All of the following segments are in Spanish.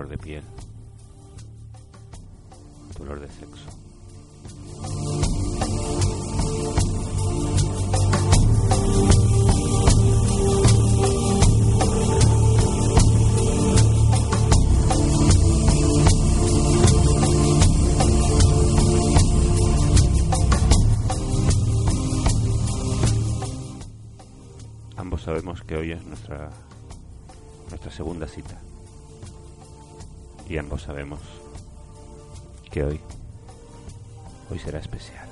Dolor de piel, dolor de sexo. Ambos sabemos que hoy es nuestra nuestra segunda cita. Y ambos sabemos que hoy hoy será especial.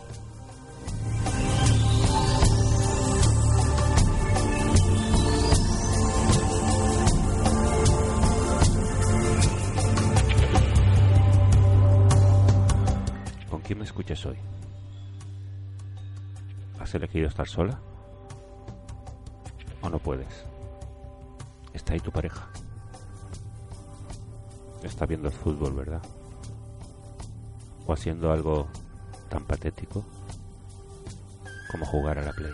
¿Con quién me escuchas hoy? ¿Has elegido estar sola? ¿O no puedes? Está ahí tu pareja. Está viendo el fútbol, ¿verdad? O haciendo algo tan patético como jugar a la play.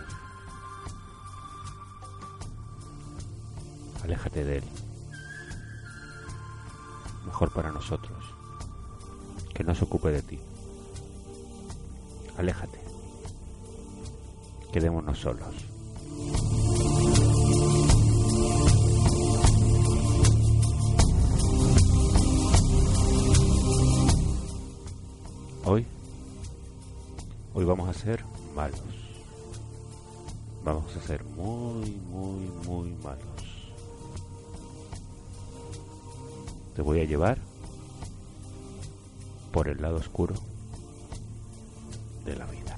Aléjate de él. Mejor para nosotros. Que no se ocupe de ti. Aléjate. Quedémonos solos. Hoy, hoy vamos a ser malos. Vamos a ser muy, muy, muy malos. Te voy a llevar por el lado oscuro de la vida.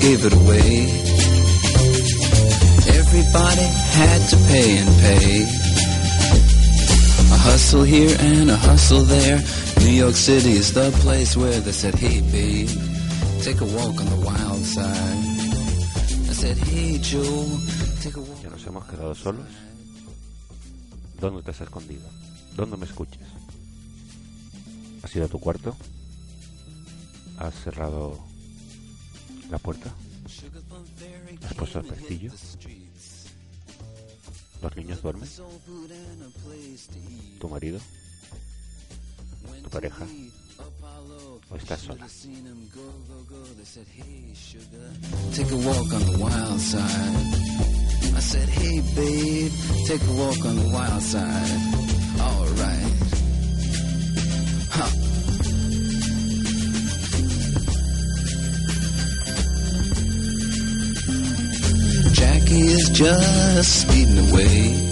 gave it away. Everybody had to pay and pay. A hustle here and a hustle there. New York City is the place where they said, take a walk on the wild side. Ya nos hemos quedado solos. ¿Dónde te has escondido? ¿Dónde me escuchas? ¿Has ido a tu cuarto? ¿Has cerrado la puerta? ¿Has puesto el pestillo? ¿Los niños duermen? ¿Tu marido? ¿Tu pareja? ¿O estás sola? Alright. Just away.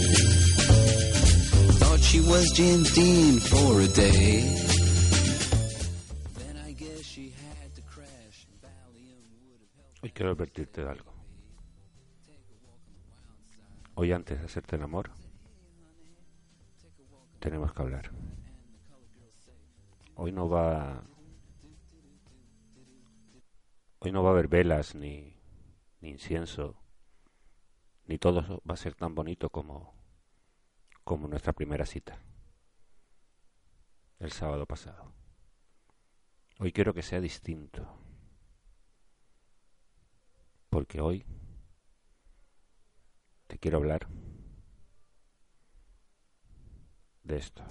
Hoy quiero advertirte de algo. Hoy antes de hacerte el amor, tenemos que hablar. Hoy no va... Hoy no va a haber velas ni, ni incienso, ni todo va a ser tan bonito como, como nuestra primera cita, el sábado pasado. Hoy quiero que sea distinto, porque hoy te quiero hablar de esto.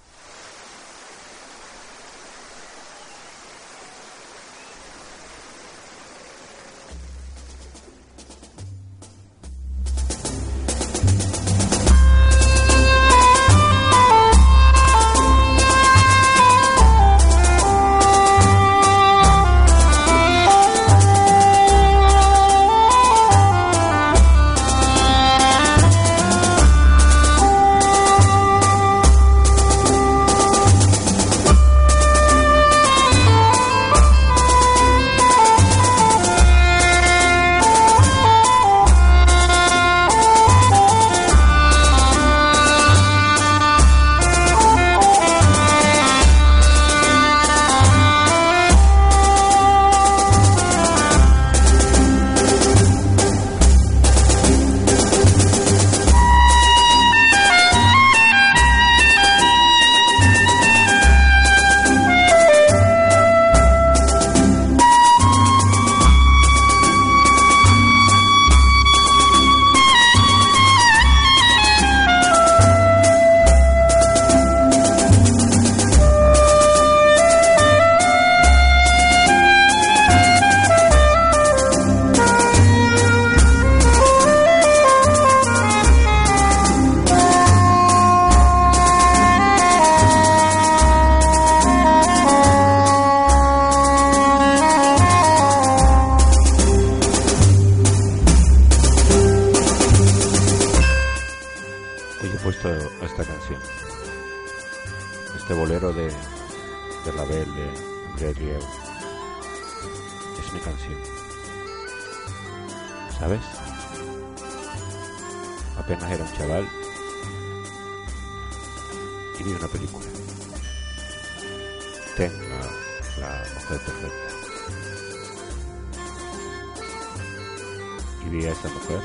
A esa mujer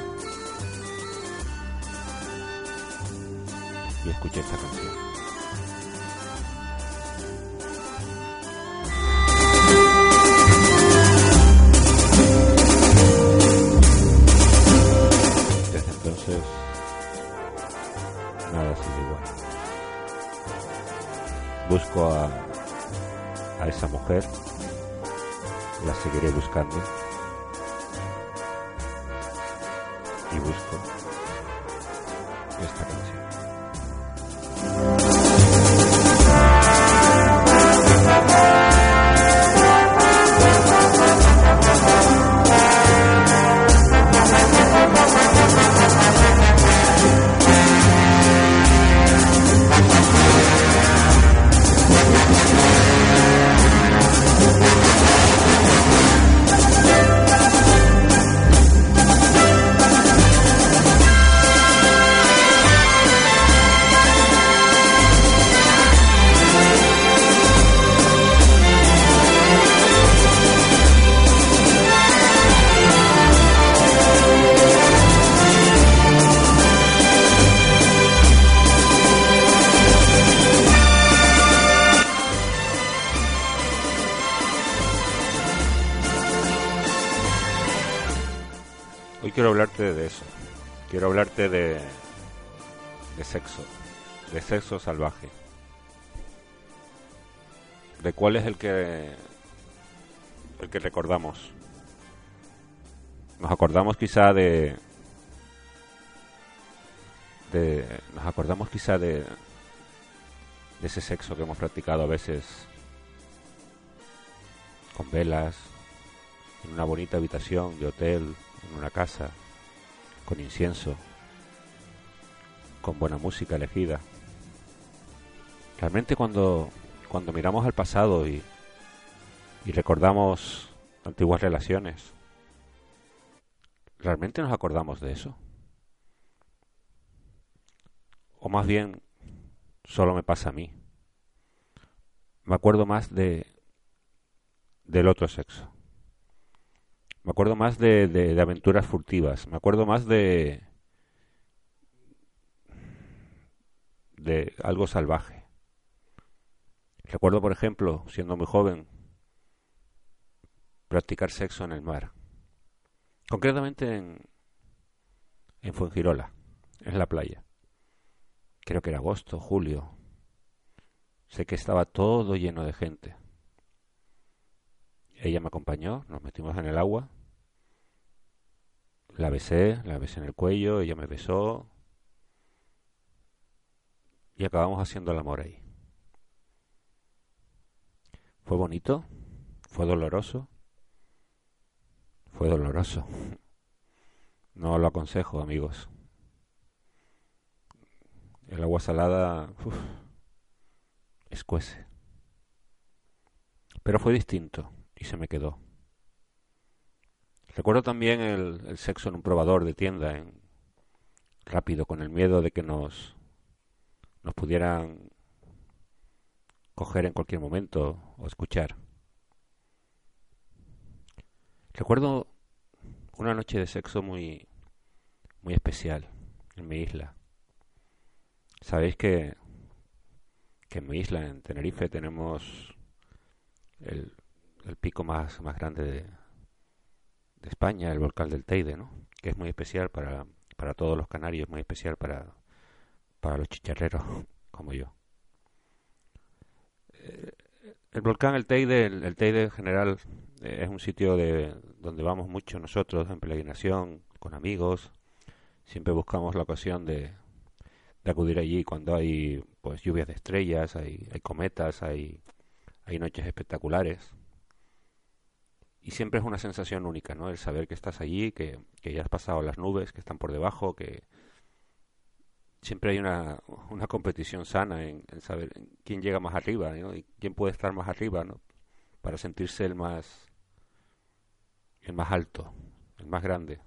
y escuché esta canción. Desde entonces, nada ha igual. Busco a, a ese seguiré buscando. Y De sexo, de sexo salvaje. De cuál es el que el que recordamos. Nos acordamos quizá de de nos acordamos quizá de de ese sexo que hemos practicado a veces con velas en una bonita habitación de hotel en una casa, con incienso, con buena música elegida. Realmente cuando, cuando miramos al pasado y, y recordamos antiguas relaciones, ¿realmente nos acordamos de eso? O más bien, solo me pasa a mí. Me acuerdo más de del otro sexo. Me acuerdo más de, de, de, aventuras furtivas. Me acuerdo más de. De algo salvaje. Recuerdo, por ejemplo, siendo muy joven, practicar sexo en el mar. Concretamente en. en Fuengirola, en la playa. Creo que era agosto, julio. Sé que estaba todo lleno de gente. Ella me acompañó, nos metimos en el agua. La besé, la besé en el cuello, ella me besó. Y acabamos haciendo el amor ahí. Fue bonito, fue doloroso. Fue doloroso. No lo aconsejo, amigos. El agua salada uf, escuece. Pero fue distinto y se me quedó. Recuerdo también el, el, sexo en un probador de tienda, en, rápido, con el miedo de que nos, nos pudieran coger en cualquier momento o escuchar. Recuerdo una noche de sexo muy, muy especial en mi isla. Sabéis que, que en mi isla, en Tenerife, tenemos el, el pico más, más grande de, de, España, el volcán del Teide, ¿no? que es muy especial para, para todos los canarios, muy especial para, para los chicharreros como yo. El volcán, el Teide, el, Teide en general eh, es un sitio de donde vamos mucho nosotros en peregrinación, con amigos. Siempre buscamos la ocasión de, de acudir allí cuando hay pues lluvias de estrellas, hay, hay cometas, hay, hay noches espectaculares y siempre es una sensación única, ¿no? El saber que estás allí, que, que, ya has pasado las nubes que están por debajo, que siempre hay una, una competición sana en, en saber quién llega más arriba, ¿no? Y quién puede estar más arriba, ¿no? Para sentirse el más el más alto, el más grande.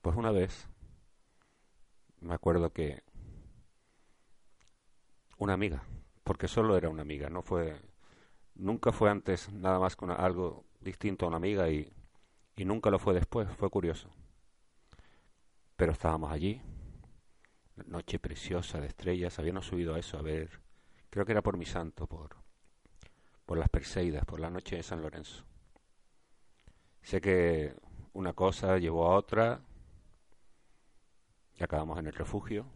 Pues una vez me acuerdo que una amiga, porque solo era una amiga, no fue nunca fue antes nada más que una, algo distinto a una amiga y, y nunca lo fue después, fue curioso. Pero estábamos allí, noche preciosa de estrellas, habíamos subido a eso a ver, creo que era por mi santo, por, por las Perseidas, por la noche de San Lorenzo. Sé que una cosa llevó a otra y acabamos en el refugio,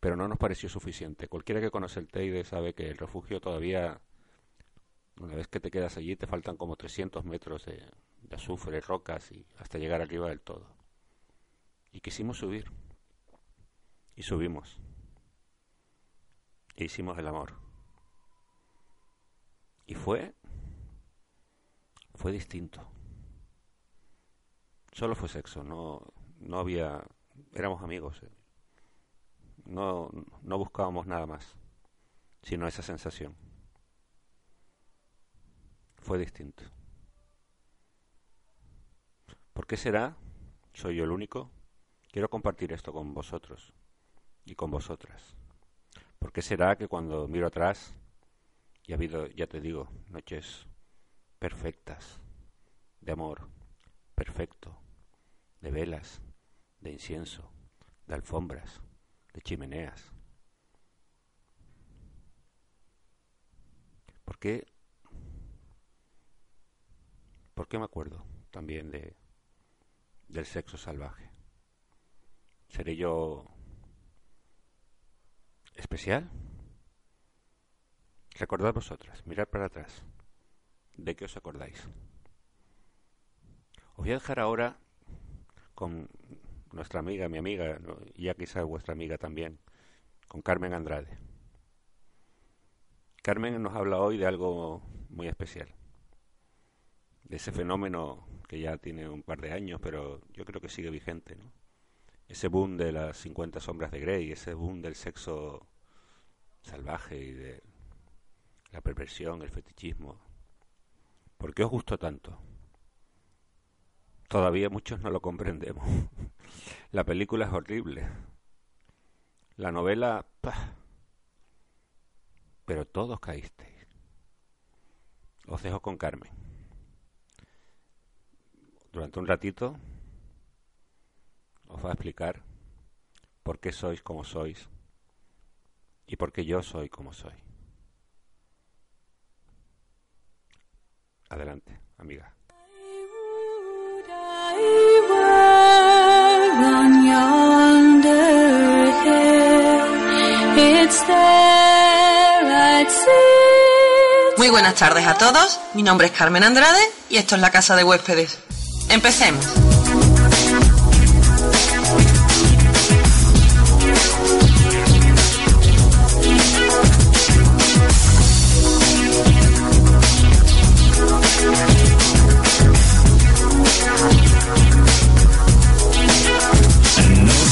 pero no nos pareció suficiente. Cualquiera que conoce el Teide sabe que el refugio todavía Una vez que te quedas allí te faltan como 300 metros de, de azufre, rocas y hasta llegar arriba del todo. Y quisimos subir. Y subimos. E hicimos el amor. Y fue... Fue distinto. Solo fue sexo, no, no había... Éramos amigos. No, no buscábamos nada más, sino esa sensación. Fue distinto. ¿Por qué será? ¿Soy yo el único? Quiero compartir esto con vosotros y con vosotras. ¿Por qué será que cuando miro atrás y ha habido, ya te digo, noches perfectas, de amor, perfecto, de velas, de incienso, de alfombras, de chimeneas? ¿Por qué? ¿Por qué me acuerdo también de del sexo salvaje? ¿Seré yo especial? Recordad vosotras, mirad para atrás. ¿De qué os acordáis? Os voy a dejar ahora con nuestra amiga, mi amiga, ya quizás vuestra amiga también, con Carmen Andrade. Carmen nos habla hoy de algo muy especial, de ese fenómeno que ya tiene un par de años, pero yo creo que sigue vigente, ¿no? Ese boom de las 50 sombras de Grey, ese boom del sexo salvaje y de la perversión, el fetichismo. ¿Por qué os gustó tanto? Todavía muchos no lo comprendemos. La película es horrible. La novela... Pero todos caísteis. Os dejo con Carmen. Durante un ratito os va a explicar por qué sois como sois y por qué yo soy como soy. Adelante, amiga. Muy buenas tardes a todos, mi nombre es Carmen Andrade y esto es la Casa de Huéspedes. Empecemos.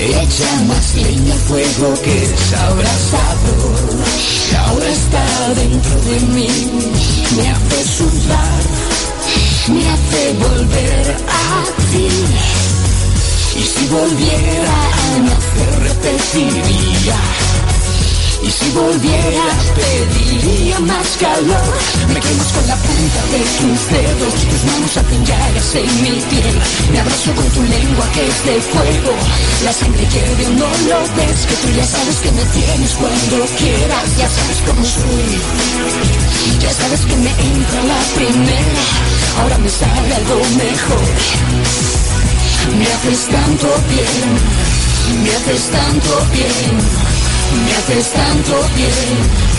Echa más leña al fuego que es abrasador. Ahora está dentro de mí, me hace sudar, me hace volver a ti. Y si volviera a nacer repetiría y si volvieras pediría más calor Me con la punta de tus dedos. Tus manos hacen llagas en mi piel. Me abrazo con tu lengua que es de fuego. La sangre hierve no lo ves Que tú ya sabes que me tienes cuando quieras. Ya sabes cómo soy. Ya sabes que me entra la primera. Ahora me sale algo mejor. Me haces tanto bien. Me haces tanto bien. Me haces tanto bien.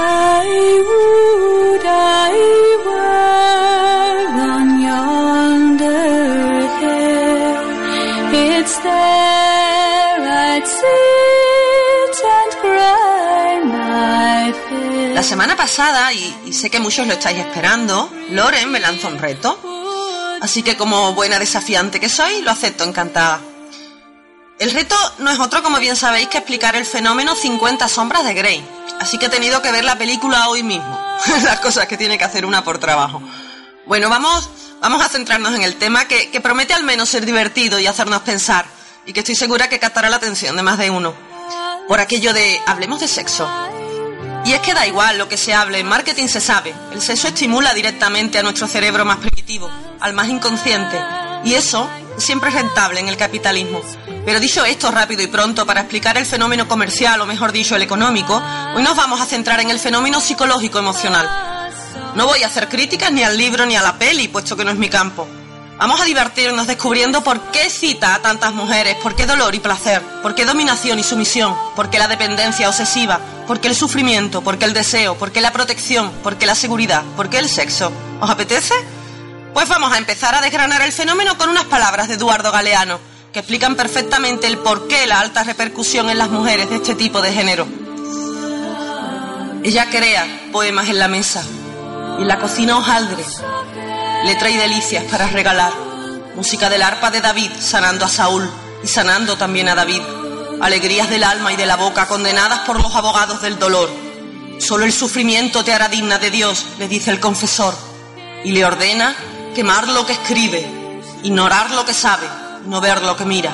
I would La semana pasada, y, sé que muchos lo estáis esperando, Loren me lanzó un reto. Así que como buena desafiante que soy, lo acepto encantada. El reto no es otro, como bien sabéis, que explicar el fenómeno 50 sombras de Grey. Así que he tenido que ver la película hoy mismo. Las cosas que tiene que hacer una por trabajo. Bueno, vamos, vamos a centrarnos en el tema que, que promete al menos ser divertido y hacernos pensar. Y que estoy segura que captará la atención de más de uno. Por aquello de hablemos de sexo. Y es que da igual lo que se hable, en marketing se sabe. El sexo estimula directamente a nuestro cerebro más primitivo, al más inconsciente. Y eso siempre es rentable en el capitalismo. Pero dicho esto rápido y pronto, para explicar el fenómeno comercial, o mejor dicho, el económico, hoy nos vamos a centrar en el fenómeno psicológico-emocional. No voy a hacer críticas ni al libro ni a la peli, puesto que no es mi campo. Vamos a divertirnos descubriendo por qué cita a tantas mujeres, por qué dolor y placer, por qué dominación y sumisión, por qué la dependencia obsesiva, por qué el sufrimiento, por qué el deseo, por qué la protección, por qué la seguridad, por qué el sexo. ¿Os apetece? Pues vamos a empezar a desgranar el fenómeno con unas palabras de Eduardo Galeano, que explican perfectamente el por qué la alta repercusión en las mujeres de este tipo de género. Ella crea poemas en la mesa y en la cocina hojaldre, letra y delicias para regalar, música del arpa de David sanando a Saúl y sanando también a David, alegrías del alma y de la boca condenadas por los abogados del dolor. Solo el sufrimiento te hará digna de Dios, le dice el confesor, y le ordena quemar lo que escribe, ignorar lo que sabe, no ver lo que mira.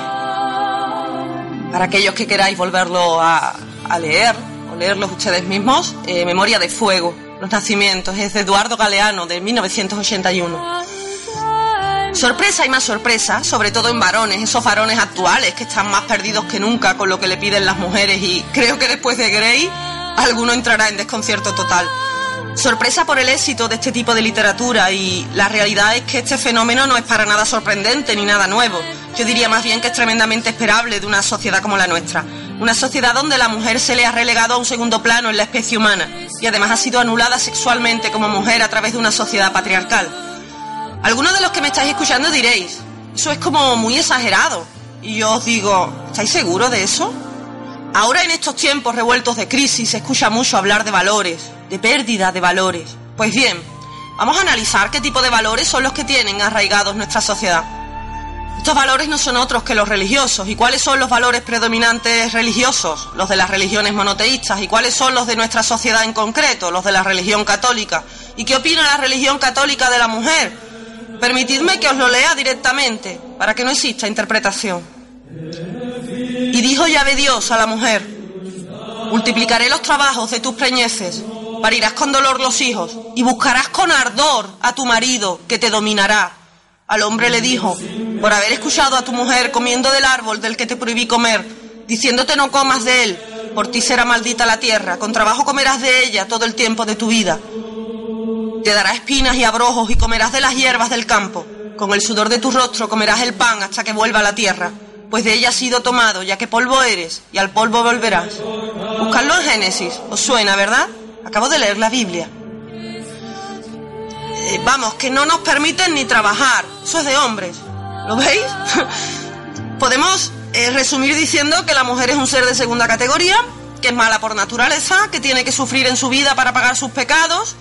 Para aquellos que queráis volverlo a, leer o leerlos ustedes mismos, eh, Memoria de Fuego, Los Nacimientos, es de Eduardo Galeano, de 1981. Sorpresa y más sorpresa, sobre todo en varones, esos varones actuales que están más perdidos que nunca con lo que le piden las mujeres y creo que después de Grey alguno entrará en desconcierto total. Sorpresa por el éxito de este tipo de literatura y la realidad es que este fenómeno no es para nada sorprendente ni nada nuevo. Yo diría más bien que es tremendamente esperable de una sociedad como la nuestra. Una sociedad donde la mujer se le ha relegado a un segundo plano en la especie humana y además ha sido anulada sexualmente como mujer a través de una sociedad patriarcal. Algunos de los que me estáis escuchando diréis, eso es como muy exagerado. Y yo os digo, ¿estáis seguros de eso? Ahora en estos tiempos revueltos de crisis se escucha mucho hablar de valores, de pérdida de valores. Pues bien, vamos a analizar qué tipo de valores son los que tienen arraigados nuestra sociedad. Estos valores no son otros que los religiosos. ¿Y cuáles son los valores predominantes religiosos? Los de las religiones monoteístas. ¿Y cuáles son los de nuestra sociedad en concreto? Los de la religión católica. ¿Y qué opina la religión católica de la mujer? Permitidme que os lo lea directamente, para que no exista interpretación. Y dijo Yahvé Dios a la mujer, multiplicaré los trabajos de tus preñeces, parirás con dolor los hijos, y buscarás con ardor a tu marido, que te dominará. Al hombre le dijo, por haber escuchado a tu mujer comiendo del árbol del que te prohibí comer, diciéndote no comas de él, Por ti será maldita la tierra, con trabajo comerás de ella todo el tiempo de tu vida. Te dará espinas y abrojos y comerás de las hierbas del campo. Con el sudor de tu rostro comerás el pan hasta que vuelva a la tierra, pues de ella has sido tomado, ya que polvo eres, y al polvo volverás. Buscadlo en Génesis, os suena, ¿verdad? Acabo de leer la Biblia. Eh, vamos, que no nos permiten ni trabajar. Eso es de hombres. ¿Lo veis? Podemos eh, resumir diciendo que la mujer es un ser de segunda categoría, que es mala por naturaleza, que tiene que sufrir en su vida para pagar sus pecados,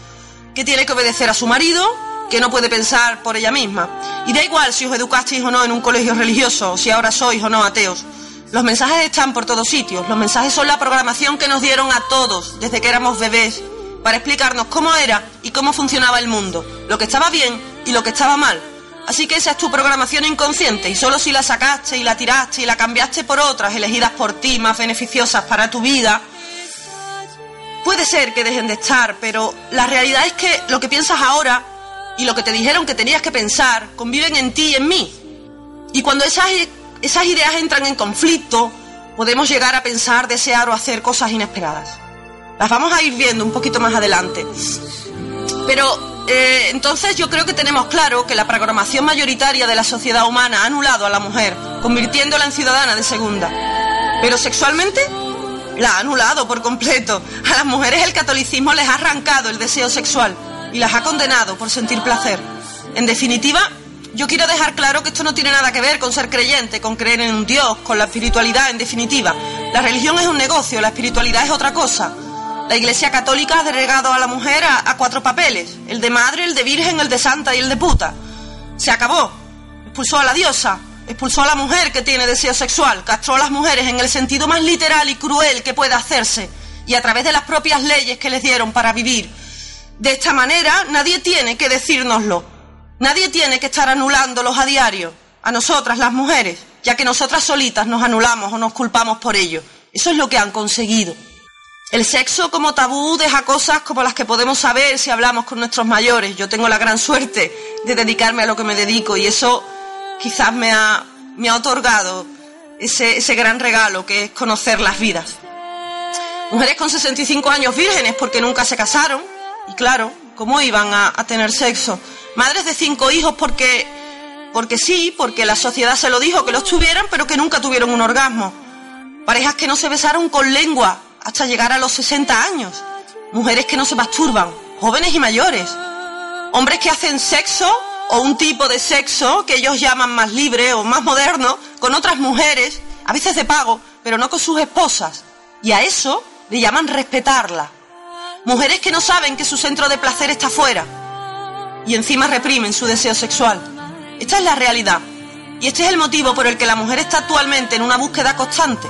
que tiene que obedecer a su marido, que no puede pensar por ella misma. Y da igual si os educasteis o no en un colegio religioso, si ahora sois o no ateos. Los mensajes están por todos sitios. Los mensajes son la programación que nos dieron a todos desde que éramos bebés para explicarnos cómo era y cómo funcionaba el mundo, lo que estaba bien y lo que estaba mal. Así que esa es tu programación inconsciente y solo si la sacaste y la tiraste y la cambiaste por otras elegidas por ti más beneficiosas para tu vida, puede ser que dejen de estar, pero la realidad es que lo que piensas ahora y lo que te dijeron que tenías que pensar conviven en ti y en mí. Y cuando esas, esas ideas entran en conflicto, podemos llegar a pensar, desear o hacer cosas inesperadas. Las vamos a ir viendo un poquito más adelante. Pero eh, entonces yo creo que tenemos claro que la programación mayoritaria de la sociedad humana ha anulado a la mujer, convirtiéndola en ciudadana de segunda. Pero sexualmente la ha anulado por completo. A las mujeres el catolicismo les ha arrancado el deseo sexual y las ha condenado por sentir placer. En definitiva, yo quiero dejar claro que esto no tiene nada que ver con ser creyente, con creer en un Dios, con la espiritualidad en definitiva. La religión es un negocio, la espiritualidad es otra cosa. La Iglesia Católica ha delegado a la mujer a, cuatro papeles, el de madre, el de virgen, el de santa y el de puta. Se acabó. Expulsó a la diosa, expulsó a la mujer que tiene deseo sexual, castró a las mujeres en el sentido más literal y cruel que pueda hacerse, y a través de las propias leyes que les dieron para vivir. De esta manera nadie tiene que decírnoslo, nadie tiene que estar anulándolos a diario, a nosotras las mujeres, ya que nosotras solitas nos anulamos o nos culpamos por ello. Eso es lo que han conseguido. El sexo como tabú deja cosas como las que podemos saber si hablamos con nuestros mayores. Yo tengo la gran suerte de dedicarme a lo que me dedico y eso quizás me ha, me ha otorgado ese, ese gran regalo que es conocer las vidas. Mujeres con 65 años vírgenes porque nunca se casaron y claro, ¿cómo iban a, a tener sexo? Madres de cinco hijos porque, porque sí, porque la sociedad se lo dijo que los tuvieran pero que nunca tuvieron un orgasmo. Parejas que no se besaron con lengua hasta llegar a los 60 años. Mujeres que no se masturban, jóvenes y mayores. Hombres que hacen sexo o un tipo de sexo que ellos llaman más libre o más moderno con otras mujeres, a veces de pago, pero no con sus esposas. Y a eso le llaman respetarla. Mujeres que no saben que su centro de placer está fuera y encima reprimen su deseo sexual. Esta es la realidad. Y este es el motivo por el que la mujer está actualmente en una búsqueda constante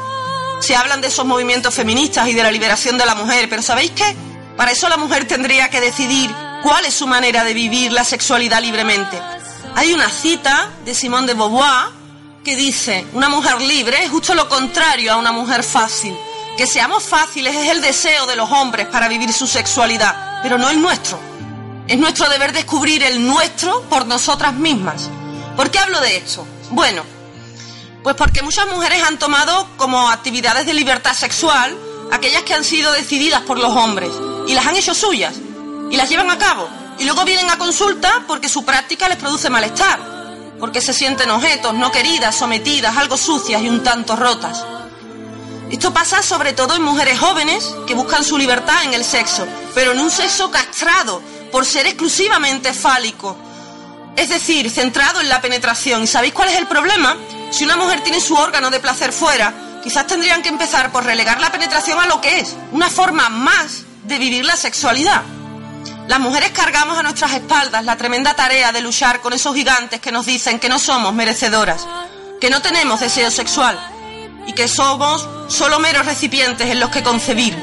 se hablan de esos movimientos feministas y de la liberación de la mujer, pero ¿sabéis qué? Para eso la mujer tendría que decidir cuál es su manera de vivir la sexualidad libremente. Hay una cita de Simone de Beauvoir que dice, una mujer libre es justo lo contrario a una mujer fácil. Que seamos fáciles es el deseo de los hombres para vivir su sexualidad, pero no el nuestro. Es nuestro deber descubrir el nuestro por nosotras mismas. ¿Por qué hablo de esto? Bueno, pues porque muchas mujeres han tomado como actividades de libertad sexual aquellas que han sido decididas por los hombres y las han hecho suyas y las llevan a cabo. Y luego vienen a consulta porque su práctica les produce malestar, porque se sienten objetos, no queridas, sometidas, algo sucias y un tanto rotas. Esto pasa sobre todo en mujeres jóvenes que buscan su libertad en el sexo, pero en un sexo castrado por ser exclusivamente fálico, es decir, centrado en la penetración. ¿Y sabéis cuál es el problema? Si una mujer tiene su órgano de placer fuera, quizás tendrían que empezar por relegar la penetración a lo que es, una forma más de vivir la sexualidad. Las mujeres cargamos a nuestras espaldas la tremenda tarea de luchar con esos gigantes que nos dicen que no somos merecedoras, que no tenemos deseo sexual y que somos solo meros recipientes en los que concebir.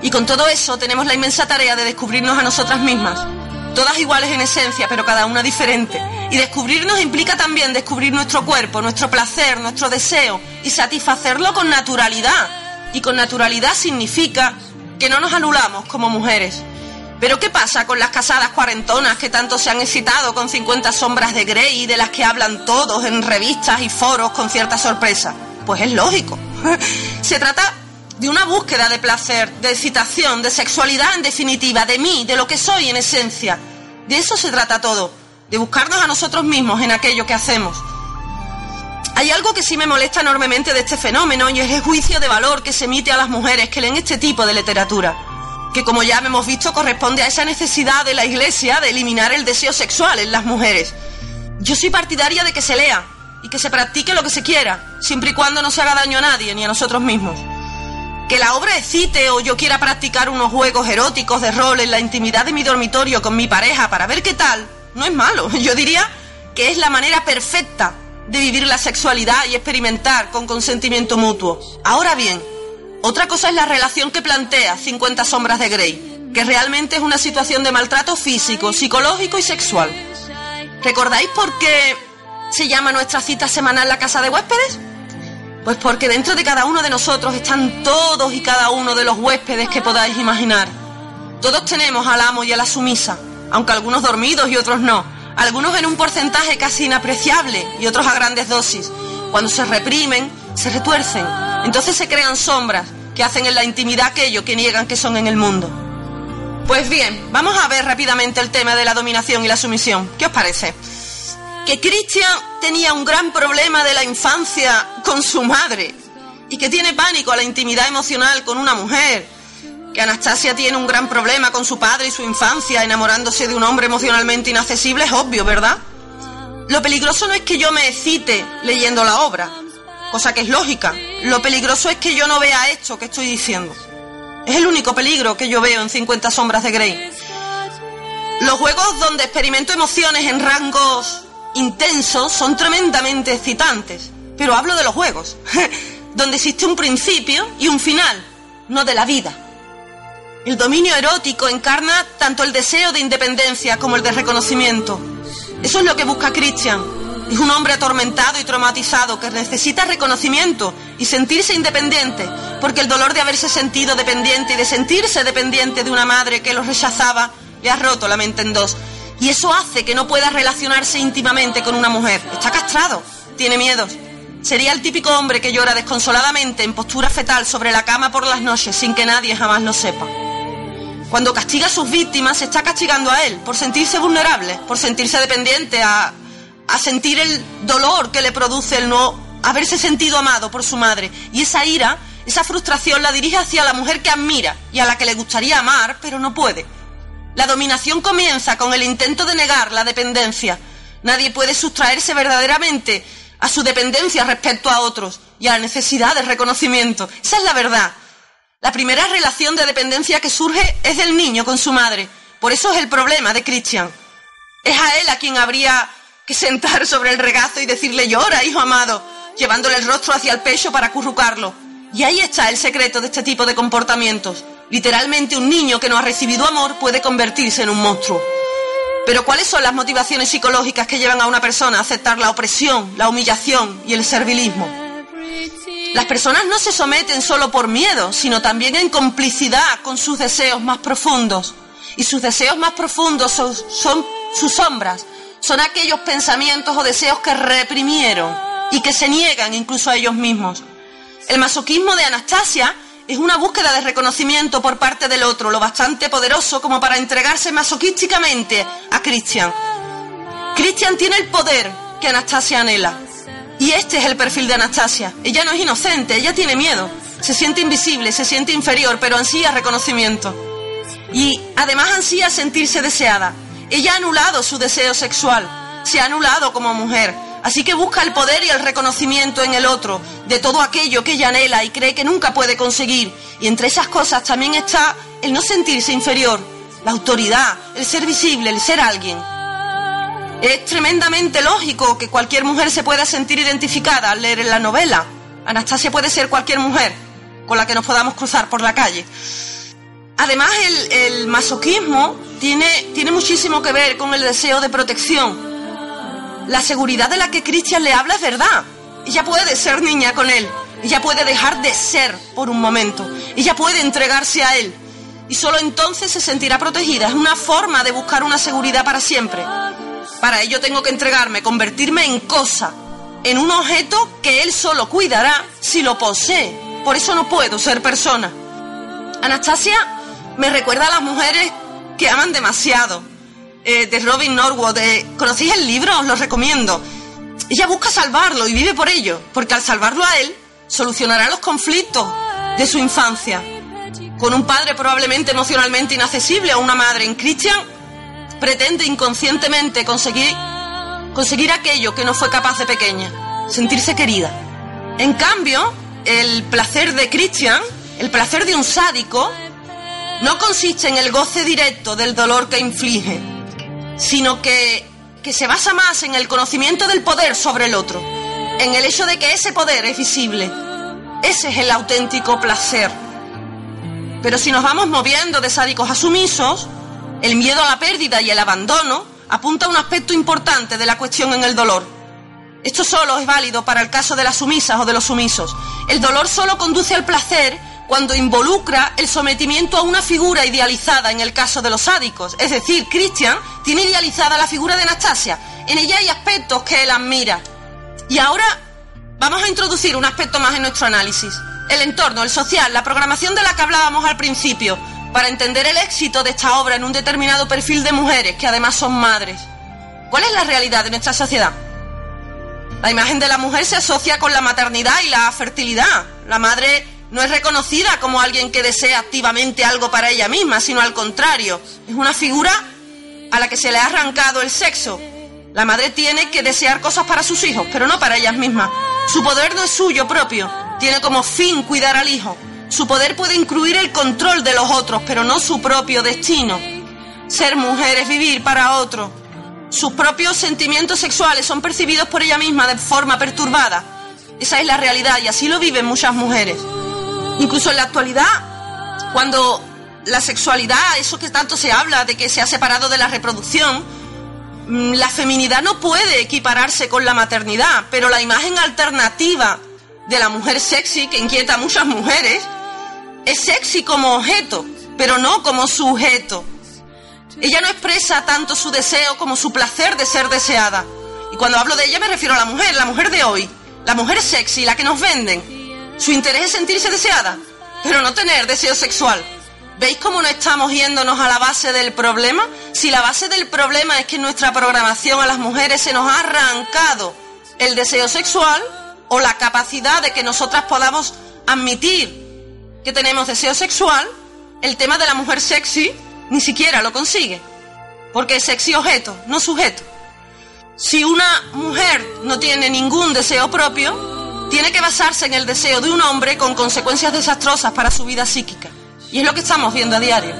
Y con todo eso tenemos la inmensa tarea de descubrirnos a nosotras mismas, todas iguales en esencia, pero cada una diferente. Y descubrirnos implica también descubrir nuestro cuerpo, nuestro placer, nuestro deseo y satisfacerlo con naturalidad. Y con naturalidad significa que no nos anulamos como mujeres. Pero ¿qué pasa con las casadas cuarentonas que tanto se han excitado con 50 sombras de Grey y de las que hablan todos en revistas y foros con cierta sorpresa? Pues es lógico. se trata de una búsqueda de placer, de excitación, de sexualidad en definitiva, de mí, de lo que soy en esencia. De eso se trata todo, de buscarnos a nosotros mismos en aquello que hacemos. Hay algo que sí me molesta enormemente de este fenómeno y es el juicio de valor que se emite a las mujeres que leen este tipo de literatura, que como ya hemos visto corresponde a esa necesidad de la Iglesia de eliminar el deseo sexual en las mujeres. Yo soy partidaria de que se lea y que se practique lo que se quiera, siempre y cuando no se haga daño a nadie ni a nosotros mismos. Que la obra excite o yo quiera practicar unos juegos eróticos de rol en la intimidad de mi dormitorio con mi pareja para ver qué tal, no es malo. Yo diría que es la manera perfecta de vivir la sexualidad y experimentar con consentimiento mutuo. Ahora bien, otra cosa es la relación que plantea 50 sombras de Grey, que realmente es una situación de maltrato físico, psicológico y sexual. ¿Recordáis por qué se llama nuestra cita semanal la casa de huéspedes? Pues porque dentro de cada uno de nosotros están todos y cada uno de los huéspedes que podáis imaginar. Todos tenemos al amo y a la sumisa, aunque algunos dormidos y otros no algunos en un porcentaje casi inapreciable y otros a grandes dosis. Cuando se reprimen, se retuercen. Entonces se crean sombras que hacen en la intimidad aquello que niegan que son en el mundo. Pues bien, vamos a ver rápidamente el tema de la dominación y la sumisión. ¿Qué os parece? Que Christian tenía un gran problema de la infancia con su madre y que tiene pánico a la intimidad emocional con una mujer que Anastasia tiene un gran problema con su padre y su infancia enamorándose de un hombre emocionalmente inaccesible es obvio, ¿verdad? Lo peligroso no es que yo me excite leyendo la obra, cosa que es lógica. Lo peligroso es que yo no vea esto que estoy diciendo. Es el único peligro que yo veo en 50 sombras de Grey. Los juegos donde experimento emociones en rangos intensos son tremendamente excitantes, pero hablo de los juegos, donde existe un principio y un final, no de la vida. El dominio erótico encarna tanto el deseo de independencia como el de reconocimiento. Eso es lo que busca Christian. Es un hombre atormentado y traumatizado que necesita reconocimiento y sentirse independiente, porque el dolor de haberse sentido dependiente y de sentirse dependiente de una madre que lo rechazaba le ha roto la mente en dos. Y eso hace que no pueda relacionarse íntimamente con una mujer. Está castrado, tiene miedos. Sería el típico hombre que llora desconsoladamente en postura fetal sobre la cama por las noches sin que nadie jamás lo sepa. Cuando castiga a sus víctimas, se está castigando a él por sentirse vulnerable, por sentirse dependiente, a, a sentir el dolor que le produce el no haberse sentido amado por su madre. Y esa ira, esa frustración la dirige hacia la mujer que admira y a la que le gustaría amar, pero no puede. La dominación comienza con el intento de negar la dependencia. Nadie puede sustraerse verdaderamente a su dependencia respecto a otros y a la necesidad de reconocimiento. Esa es la verdad. La primera relación de dependencia que surge es del niño con su madre. Por eso es el problema de Christian. Es a él a quien habría que sentar sobre el regazo y decirle llora, hijo amado, llevándole el rostro hacia el pecho para acurrucarlo. Y ahí está el secreto de este tipo de comportamientos. Literalmente un niño que no ha recibido amor puede convertirse en un monstruo. Pero ¿cuáles son las motivaciones psicológicas que llevan a una persona a aceptar la opresión, la humillación y el servilismo? Las personas no se someten solo por miedo, sino también en complicidad con sus deseos más profundos. Y sus deseos más profundos son, sus sombras, son aquellos pensamientos o deseos que reprimieron y que se niegan incluso a ellos mismos. El masoquismo de Anastasia es una búsqueda de reconocimiento por parte del otro, lo bastante poderoso como para entregarse masoquísticamente a Christian. Christian tiene el poder que Anastasia anhela. Y este es el perfil de Anastasia. Ella no es inocente, ella tiene miedo. Se siente invisible, se siente inferior, pero ansía reconocimiento. Y además ansía sentirse deseada. Ella ha anulado su deseo sexual, se ha anulado como mujer. Así que busca el poder y el reconocimiento en el otro, de todo aquello que ella anhela y cree que nunca puede conseguir. Y entre esas cosas también está el no sentirse inferior, la autoridad, el ser visible, el ser alguien. Es tremendamente lógico que cualquier mujer se pueda sentir identificada al leer en la novela. Anastasia puede ser cualquier mujer con la que nos podamos cruzar por la calle. Además, el, masoquismo tiene, tiene muchísimo que ver con el deseo de protección. La seguridad de la que Christian le habla es verdad. Ella puede ser niña con él. Ella puede dejar de ser por un momento. Ella puede entregarse a él. Y solo entonces se sentirá protegida. Es una forma de buscar una seguridad para siempre. Para ello tengo que entregarme, convertirme en cosa, en un objeto que él solo cuidará si lo posee. por eso no puedo ser persona. Anastasia me recuerda a las mujeres que aman demasiado, eh, de Robin Norwood. Eh, ¿Conocéis el libro? Os lo recomiendo. Ella busca salvarlo y vive por ello, porque al salvarlo a él, solucionará los conflictos de su infancia. Con un padre probablemente emocionalmente inaccesible o una madre en Christian, pretende inconscientemente conseguir, conseguir aquello que no fue capaz de pequeña, sentirse querida. En cambio, el placer de Christian, el placer de un sádico, no consiste en el goce directo del dolor que inflige, sino que, que se basa más en el conocimiento del poder sobre el otro, en el hecho de que ese poder es visible. Ese es el auténtico placer. Pero si nos vamos moviendo de sádicos a sumisos, el miedo a la pérdida y el abandono apunta a un aspecto importante de la cuestión en el dolor. Esto solo es válido para el caso de las sumisas o de los sumisos. El dolor solo conduce al placer cuando involucra el sometimiento a una figura idealizada en el caso de los sádicos. Es decir, Christian tiene idealizada la figura de Anastasia. En ella hay aspectos que él admira. Y ahora vamos a introducir un aspecto más en nuestro análisis. El entorno, el social, la programación de la que hablábamos al principio, para entender el éxito de esta obra en un determinado perfil de mujeres que además son madres. ¿Cuál es la realidad de nuestra sociedad? La imagen de la mujer se asocia con la maternidad y la fertilidad. La madre no es reconocida como alguien que desea activamente algo para ella misma, sino al contrario, es una figura a la que se le ha arrancado el sexo. La madre tiene que desear cosas para sus hijos, pero no para ellas mismas. Su poder no es suyo propio, tiene como fin cuidar al hijo. Su poder puede incluir el control de los otros, pero no su propio destino. Ser mujer es vivir para otro. Sus propios sentimientos sexuales son percibidos por ella misma de forma perturbada. Esa es la realidad y así lo viven muchas mujeres. Incluso en la actualidad, cuando la sexualidad, eso que tanto se habla de que se ha separado de la reproducción, mm, la feminidad no puede equipararse con la maternidad, pero la imagen alternativa de la mujer sexy, que inquieta a muchas mujeres, es sexy como objeto, pero no como sujeto. Ella no expresa tanto su deseo como su placer de ser deseada. Y cuando hablo de ella me refiero a la mujer, la mujer de hoy, la mujer sexy, la que nos venden, su interés es sentirse deseada, pero no tener deseo sexual. ¿Veis cómo no estamos yéndonos a la base del problema? Si la base del problema es que en nuestra programación a las mujeres se nos ha arrancado el deseo sexual o la capacidad de que nosotras podamos admitir que tenemos deseo sexual, el tema de la mujer sexy ni siquiera lo consigue. Porque es sexy objeto, no sujeto. Si una mujer no tiene ningún deseo propio, tiene que basarse en el deseo de un hombre con consecuencias desastrosas para su vida psíquica. Y es lo que estamos viendo a diario.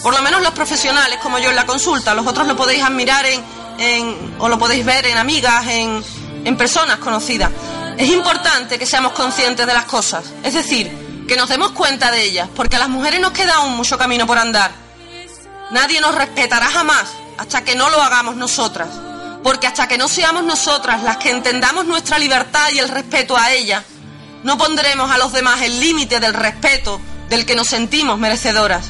Por lo menos los profesionales, como yo en la consulta, los otros lo podéis admirar en, o lo podéis ver en amigas, en, en personas conocidas. Es importante que seamos conscientes de las cosas, es decir, que nos demos cuenta de ellas, porque a las mujeres nos queda aún mucho camino por andar. Nadie nos respetará jamás hasta que no lo hagamos nosotras porque hasta que no seamos nosotras las que entendamos nuestra libertad y el respeto a ella, no pondremos a los demás el límite del respeto del que nos sentimos merecedoras.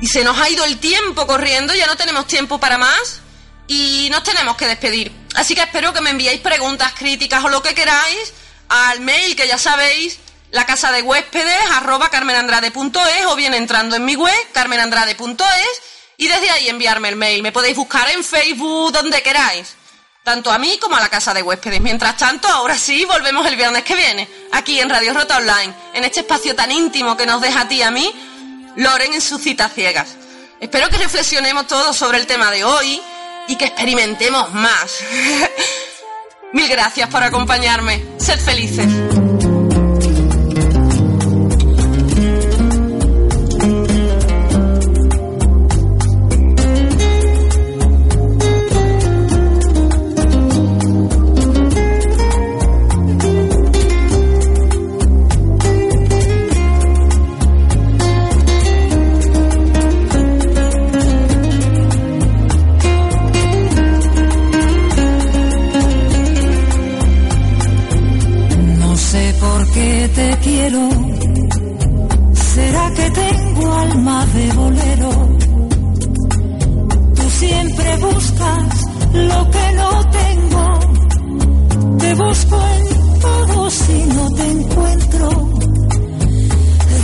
Y se nos ha ido el tiempo corriendo, ya no tenemos tiempo para más y nos tenemos que despedir. Así que espero que me enviéis preguntas, críticas o lo que queráis al mail que ya sabéis, la casa de huéspedes arroba carmenandrade.es o bien entrando en mi web carmenandrade.es y desde ahí enviarme el mail. Me podéis buscar en Facebook, donde queráis, tanto a mí como a la casa de huéspedes. Mientras tanto, ahora sí, volvemos el viernes que viene, aquí en Radio Rota Online, en este espacio tan íntimo que nos deja a ti y a mí, Loren en sus citas ciegas. Espero que reflexionemos todos sobre el tema de hoy y que experimentemos más. Mil gracias por acompañarme. Sed felices. de bolero. Tú siempre buscas lo que no tengo. Te busco en todo si no te encuentro.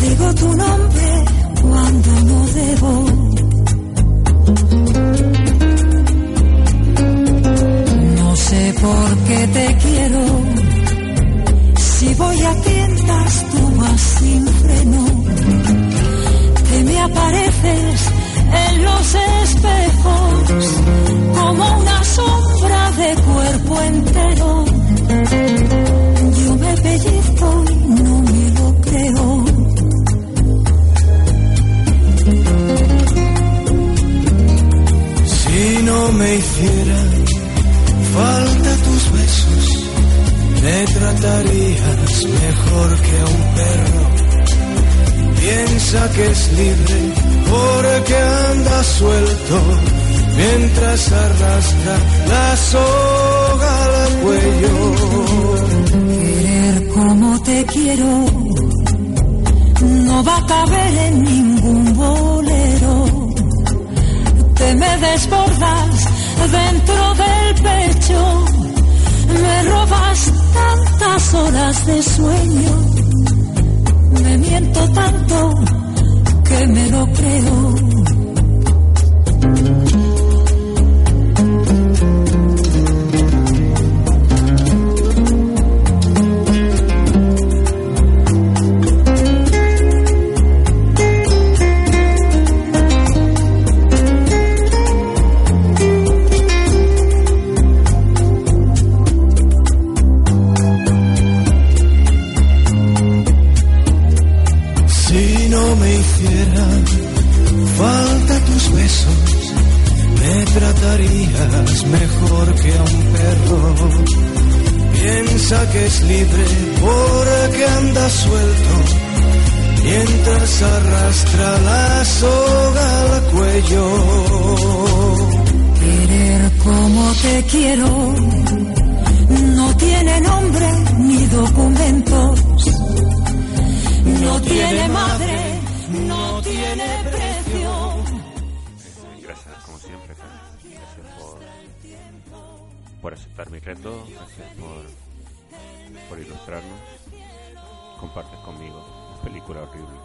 Digo tu nombre cuando no debo. No sé por qué te quiero. Si voy a tientas, tú vas sin freno apareces en los espejos dentro del pecho, me robas tantas horas de sueño, me miento tanto que me lo creo. Quiero no tiene nombre ni documentos, no tiene madre, no tiene precio. Gracias, como siempre. Gracias por, por aceptar mi reto. Gracias por, por ilustrarnos. Compartes conmigo una película horrible.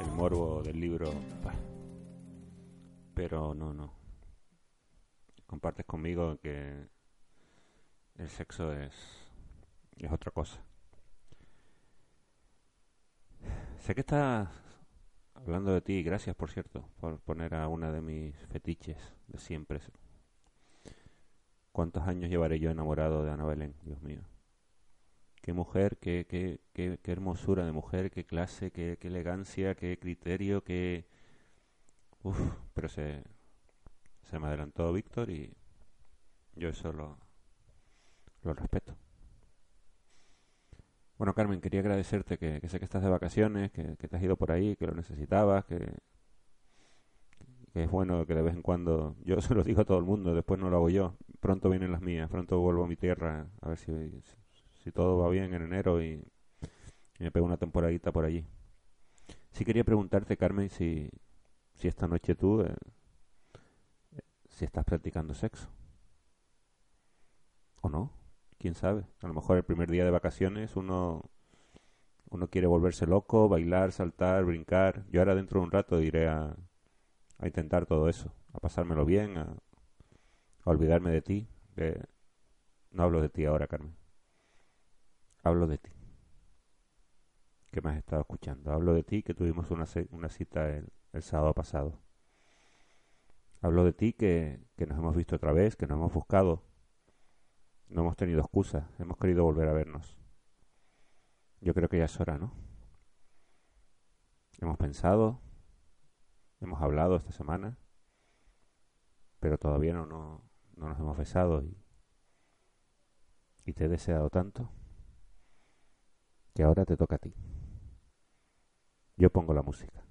El morbo del libro. bah. Pero no, no. Compartes conmigo que el sexo es, es otra cosa. Sé que estás hablando de ti, gracias por cierto, por poner a una de mis fetiches de siempre. ¿Cuántos años llevaré yo enamorado de Ana Belén? Dios mío. Qué mujer, qué, qué, qué, qué hermosura de mujer, qué clase, qué, qué elegancia, qué criterio, qué... Uf, pero se, se me adelantó Víctor y yo eso lo, lo respeto. Bueno, Carmen, quería agradecerte que, sé que estás de vacaciones, que, te has ido por ahí, que lo necesitabas, que, es bueno que de vez en cuando, yo se lo digo a todo el mundo, después no lo hago yo, pronto vienen las mías, pronto vuelvo a mi tierra, a ver si, si todo va bien en enero y, y me pego una temporadita por allí. Sí quería preguntarte, Carmen, si, si esta noche tú, eh, si estás practicando sexo. ¿O no? ¿Quién sabe? A lo mejor el primer día de vacaciones uno, uno quiere volverse loco, bailar, saltar, brincar. Yo ahora dentro de un rato iré a, a intentar todo eso, a pasármelo bien, a, olvidarme de ti. De... No hablo de ti ahora, Carmen. Hablo de ti. Que me has estado escuchando. Hablo de ti que tuvimos una, una cita el, el sábado pasado. Hablo de ti que, que nos hemos visto otra vez, que nos hemos buscado. No hemos tenido excusas, hemos querido volver a vernos. Yo creo que ya es hora, ¿no? Hemos pensado, hemos hablado esta semana, pero todavía no, no, no nos hemos besado y, y te he deseado tanto que ahora te toca a ti. Yo pongo la música.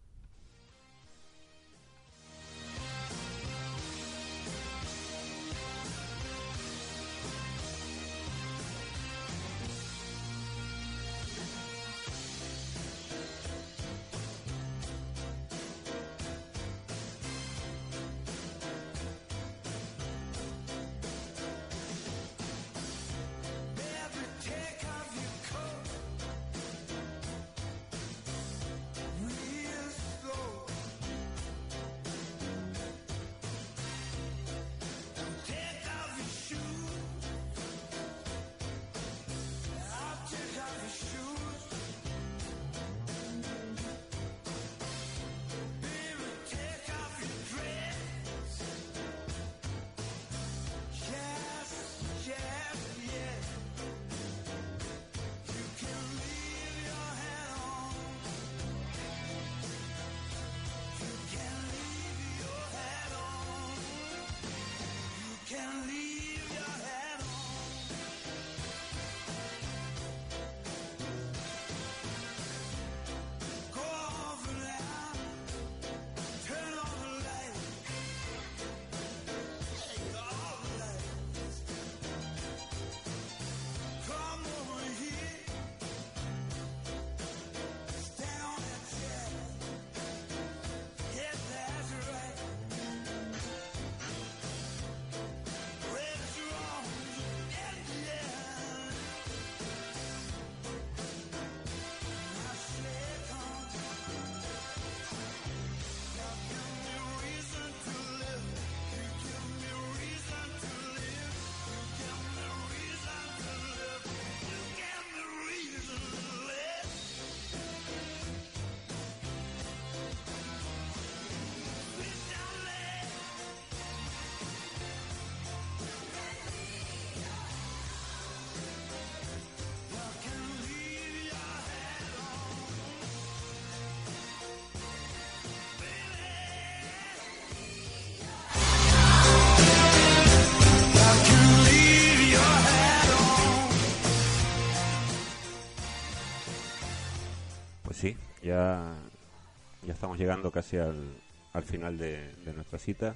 Llegando casi al, al final de, nuestra cita.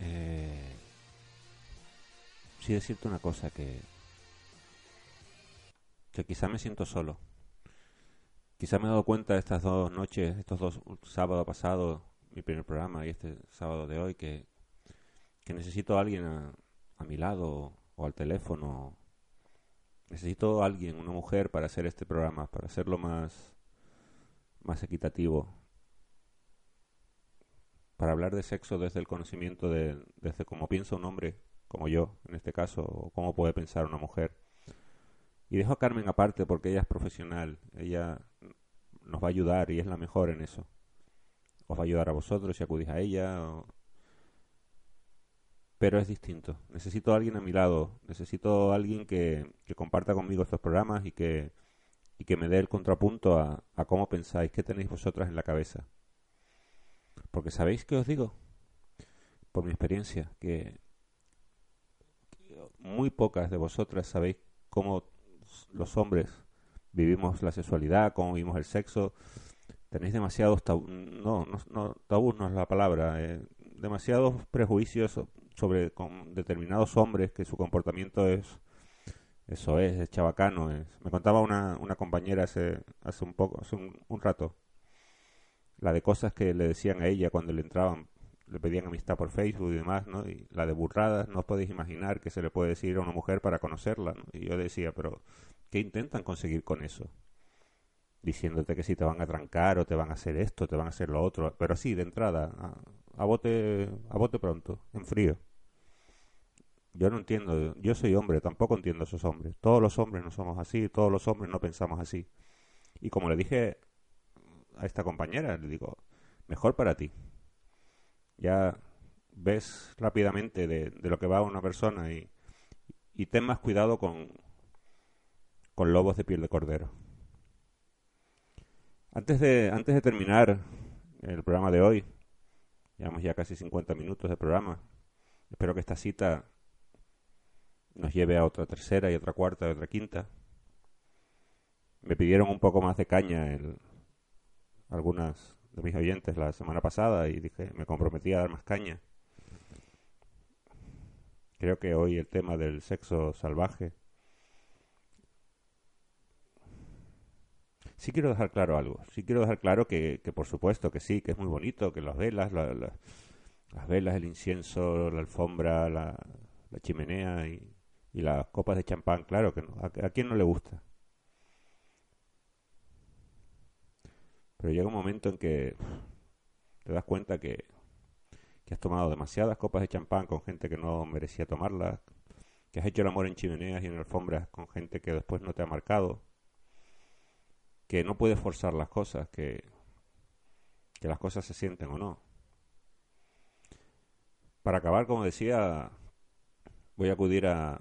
Eh, sí decirte una cosa que que quizá me siento solo. Quizá me he dado cuenta estas dos noches, estos dos sábados pasados, mi primer programa y este sábado de hoy, que, que necesito a alguien a, a mi lado o al teléfono. Necesito a alguien, una mujer, para hacer este programa, para hacerlo más, más equitativo. Para hablar de sexo desde el conocimiento de, desde cómo piensa un hombre, como yo, en este caso, o cómo puede pensar una mujer. Y dejo a Carmen aparte porque ella es profesional, ella nos va a ayudar y es la mejor en eso. Os va a ayudar a vosotros si acudís a ella. Pero es distinto. Necesito a alguien a mi lado. Necesito a alguien que, comparta conmigo estos programas y que, y que me dé el contrapunto a, a cómo pensáis, qué tenéis vosotras en la cabeza. Porque sabéis que os digo, por mi experiencia, que, muy pocas de vosotras sabéis cómo los hombres vivimos la sexualidad, cómo vivimos el sexo. Tenéis demasiados tabú, no, no, no, tabús no es la palabra, eh, demasiados prejuicios so- sobre con determinados hombres que su comportamiento es eso es, es chabacano. Es. Me contaba una, una compañera hace, hace un poco, hace un rato, la de cosas que le decían a ella cuando le entraban, le pedían amistad por Facebook y demás, ¿no? Y la de burradas, no os podéis imaginar que se le puede decir a una mujer para conocerla, ¿no? Y yo decía, pero ¿qué intentan conseguir con eso? Diciéndote que si te van a trancar o te van a hacer esto, te van a hacer lo otro, pero así, de entrada, a, a bote, a bote pronto, en frío. Yo no entiendo, yo soy hombre, tampoco entiendo a esos hombres. Todos los hombres no somos así, todos los hombres no pensamos así. Y como le dije a esta compañera, le digo, mejor para ti. Ya ves rápidamente de, lo que va una persona y, y ten más cuidado con, con lobos de piel de cordero. Antes de, antes de terminar el programa de hoy, llevamos ya casi 50 minutos de programa, espero que esta cita nos lleve a otra tercera y otra cuarta y otra quinta. Me pidieron un poco más de caña el, algunas de mis oyentes la semana pasada y dije, me comprometí a dar más caña. Creo que hoy el tema del sexo salvaje. Sí quiero dejar claro algo. Sí quiero dejar claro que, que por supuesto que sí, que es muy bonito, que las velas, la- la- las velas, el incienso, la alfombra, la, la chimenea y, y las copas de champán, claro que no. ¿A, a quién no le gusta? Pero llega un momento en que te das cuenta que, has tomado demasiadas copas de champán con gente que no merecía tomarlas, que has hecho el amor en chimeneas y en alfombras con gente que después no te ha marcado, que no puedes forzar las cosas, que, que las cosas se sienten o no. Para acabar, como decía, voy a acudir a, a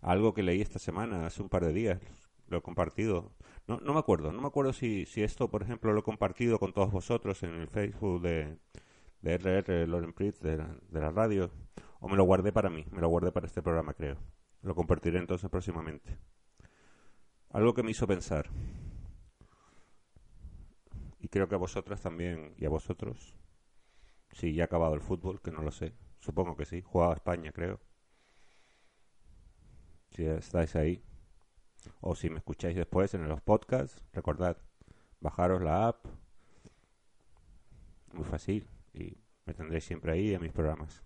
algo que leí esta semana, hace un par de días, lo he compartido. No, no me acuerdo, no me acuerdo si, si esto, por ejemplo, lo he compartido con todos vosotros en el Facebook de, de RR Loren de la, de la radio, o me lo guardé para mí, me lo guardé para este programa, creo. Lo compartiré entonces próximamente. Algo que me hizo pensar, y creo que a vosotras también, y a vosotros, si ya ha acabado el fútbol, que no lo sé, supongo que sí, jugaba España, creo. Si estáis ahí, o si me escucháis después en los podcasts, recordad, bajaros la app, muy fácil, y me tendréis siempre ahí en mis programas.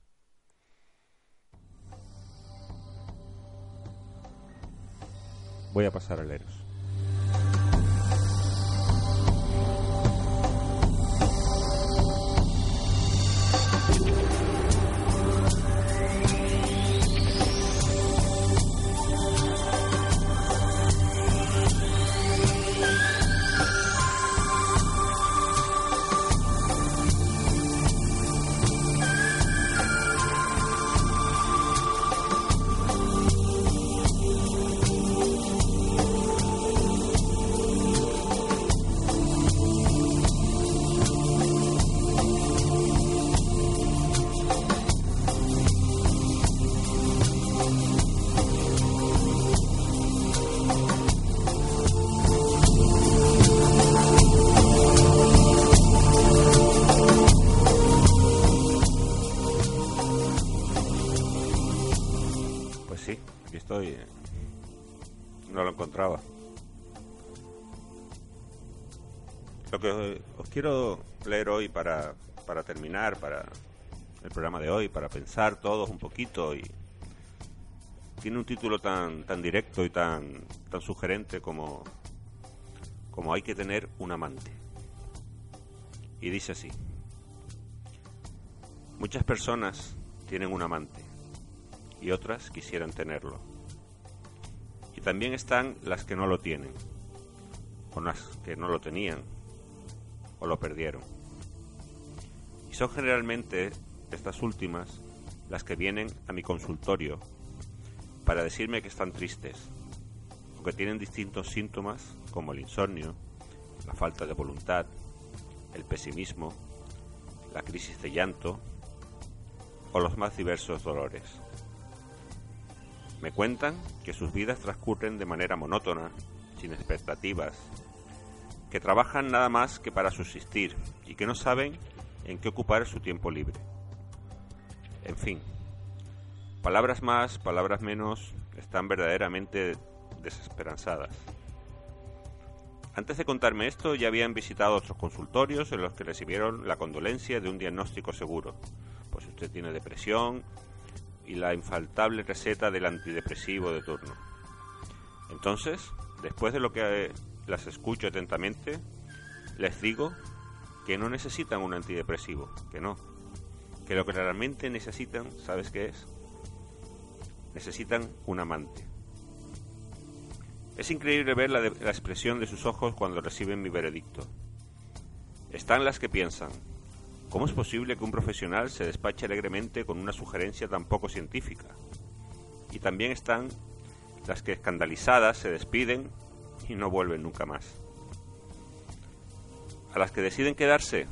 Voy a pasar a leeros. Lo que os quiero leer hoy para, para terminar, para el programa de hoy, para pensar todos un poquito y tiene un título tan, tan directo y tan, tan sugerente como, como hay que tener un amante. Y dice así. Muchas personas tienen un amante y otras quisieran tenerlo. Y también están las que no lo tienen, o las que no lo tenían, o lo perdieron. Y son generalmente estas últimas las que vienen a mi consultorio para decirme que están tristes, o que tienen distintos síntomas como el insomnio, la falta de voluntad, el pesimismo, la crisis de llanto o los más diversos dolores. Me cuentan que sus vidas transcurren de manera monótona, sin expectativas, que trabajan nada más que para subsistir y que no saben en qué ocupar su tiempo libre. En fin, palabras más, palabras menos, están verdaderamente desesperanzadas. Antes de contarme esto, ya habían visitado otros consultorios en los que recibieron la condolencia de un diagnóstico seguro. Pues usted tiene depresión y la infaltable receta del antidepresivo de turno. Entonces, después de lo que las escucho atentamente, les digo que no necesitan un antidepresivo, que no. Que lo que realmente necesitan, ¿sabes qué es? Necesitan un amante. Es increíble ver la, la, expresión de sus ojos cuando reciben mi veredicto. Están las que piensan, ¿cómo es posible que un profesional se despache alegremente con una sugerencia tan poco científica? Y también están las que escandalizadas se despiden y no vuelven nunca más. A las que deciden quedarse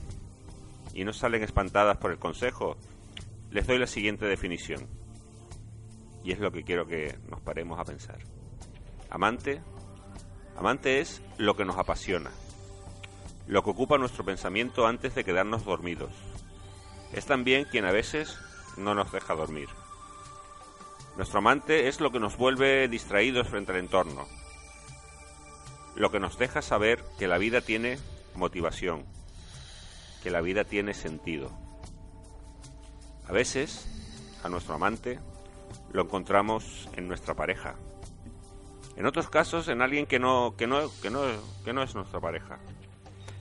y no salen espantadas por el consejo, les doy la siguiente definición. Y es lo que quiero que nos paremos a pensar. Amante, amante es lo que nos apasiona, lo que ocupa nuestro pensamiento antes de quedarnos dormidos. Es también quien a veces no nos deja dormir. Nuestro amante es lo que nos vuelve distraídos frente al entorno, lo que nos deja saber que la vida tiene motivación, que la vida tiene sentido. A veces, a nuestro amante lo encontramos en nuestra pareja, en otros casos, en alguien que no, que no, que no, que no es nuestra pareja.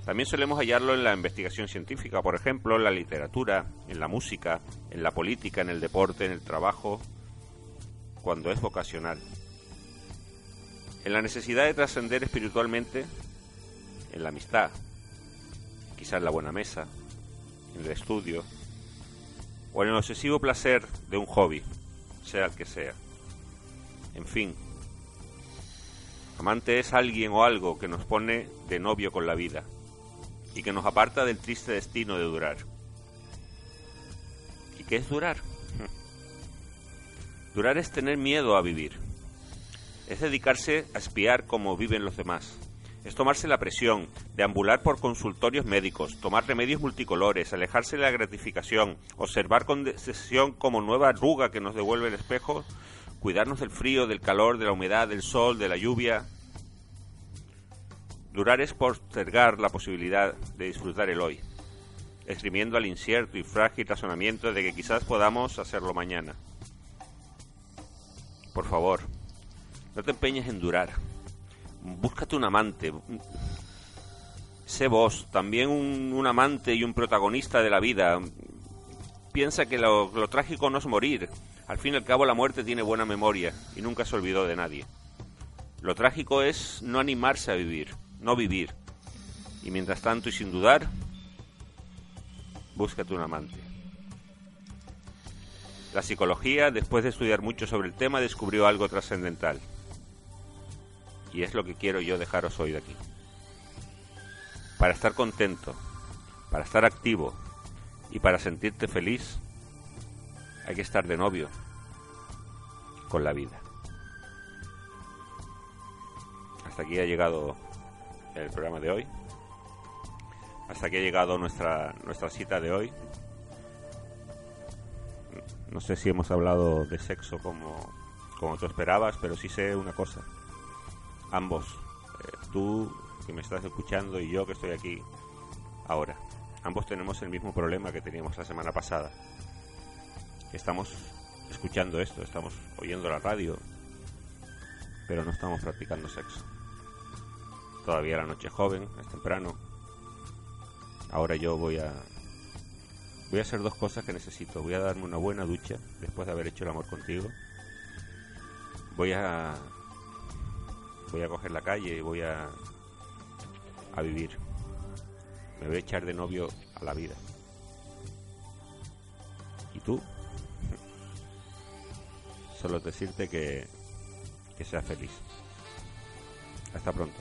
También solemos hallarlo en la investigación científica, por ejemplo, en la literatura, en la música, en la política, en el deporte, en el trabajo, cuando es vocacional. En la necesidad de trascender espiritualmente, en la amistad, quizás en la buena mesa, en el estudio, o en el obsesivo placer de un hobby, sea el que sea. En fin, Amante es alguien o algo que nos pone de novio con la vida y que nos aparta del triste destino de durar. ¿Y qué es durar? Durar es tener miedo a vivir. Es dedicarse a espiar cómo viven los demás. Es tomarse la presión, deambular por consultorios médicos, tomar remedios multicolores, alejarse de la gratificación, observar con decisión como nueva arruga que nos devuelve el espejo cuidarnos del frío, del calor, de la humedad, del sol, de la lluvia. Durar es postergar la posibilidad de disfrutar el hoy, exprimiendo al incierto y frágil razonamiento de que quizás podamos hacerlo mañana. Por favor, no te empeñes en durar. Búscate un amante. Sé vos, también un, amante y un protagonista de la vida. Piensa que lo, lo trágico no es morir, al fin y al cabo la muerte tiene buena memoria y nunca se olvidó de nadie. Lo trágico es no animarse a vivir, no vivir. Y mientras tanto y sin dudar, búscate un amante. La psicología, después de estudiar mucho sobre el tema, descubrió algo trascendental. Y es lo que quiero yo dejaros hoy de aquí. Para estar contento, para estar activo y para sentirte feliz, hay que estar de novio con la vida. Hasta aquí ha llegado el programa de hoy. Hasta aquí ha llegado nuestra, nuestra cita de hoy. No sé si hemos hablado de sexo como, como tú esperabas, pero sí sé una cosa. Ambos, eh, tú que me estás escuchando y yo que estoy aquí ahora, ambos tenemos el mismo problema que teníamos la semana pasada. Estamos escuchando esto, estamos oyendo la radio, pero no estamos practicando sexo. Todavía la noche es joven, es temprano. Ahora yo voy a voy a hacer dos cosas que necesito. Voy a darme una buena ducha después de haber hecho el amor contigo. Voy a voy a coger la calle y voy a a vivir. Me voy a echar de novio a la vida. ¿Y tú? Solo decirte que que seas feliz. Hasta pronto.